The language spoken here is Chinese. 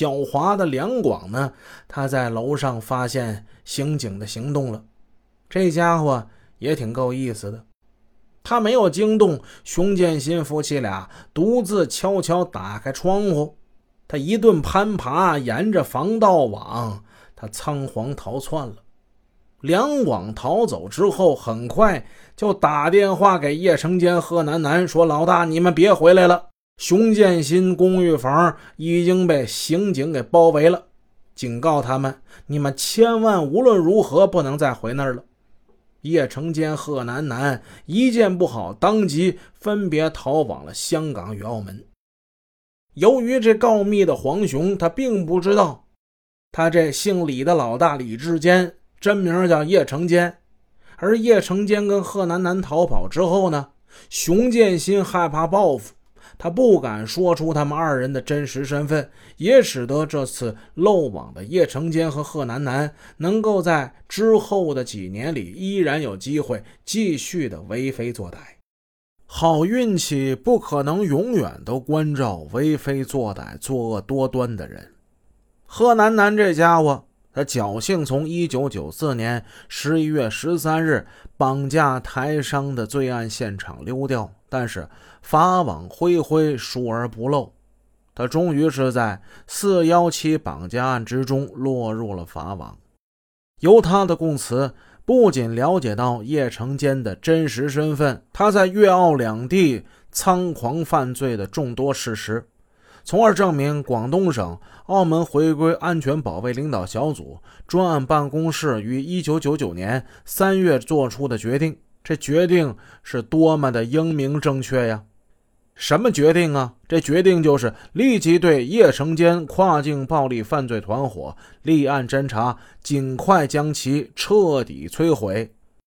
狡猾的梁广呢，他在楼上发现刑警的行动了。这家伙也挺够意思的，他没有惊动熊建新夫妻俩，独自悄悄打开窗户，他一顿攀爬，沿着防盗网，他仓皇逃窜了。梁广逃走之后，很快就打电话给叶成坚、贺楠楠，说：“老大，你们别回来了。”熊建新公寓房已经被刑警给包围了，警告他们：“你们千万无论如何不能再回那儿了。”叶成坚、贺楠楠一见不好，当即分别逃往了香港与澳门。由于这告密的黄雄，他并不知道，他这姓李的老大李志坚真名叫叶成坚，而叶成坚跟贺楠楠逃跑之后呢，熊建新害怕报复。他不敢说出他们二人的真实身份，也使得这次漏网的叶成坚和贺楠楠能够在之后的几年里依然有机会继续的为非作歹。好运气不可能永远都关照为非作歹、作恶多端的人。贺楠楠这家伙，他侥幸从1994年11月13日绑架台商的罪案现场溜掉。但是法网恢恢，疏而不漏，他终于是在四幺七绑架案之中落入了法网。由他的供词，不仅了解到叶成坚的真实身份，他在粤澳两地猖狂犯罪的众多事实，从而证明广东省澳门回归安全保卫领导小组专案办公室于一九九九年三月做出的决定。这决定是多么的英明正确呀！什么决定啊？这决定就是立即对叶成坚跨境暴力犯罪团伙立案侦查，尽快将其彻底摧毁。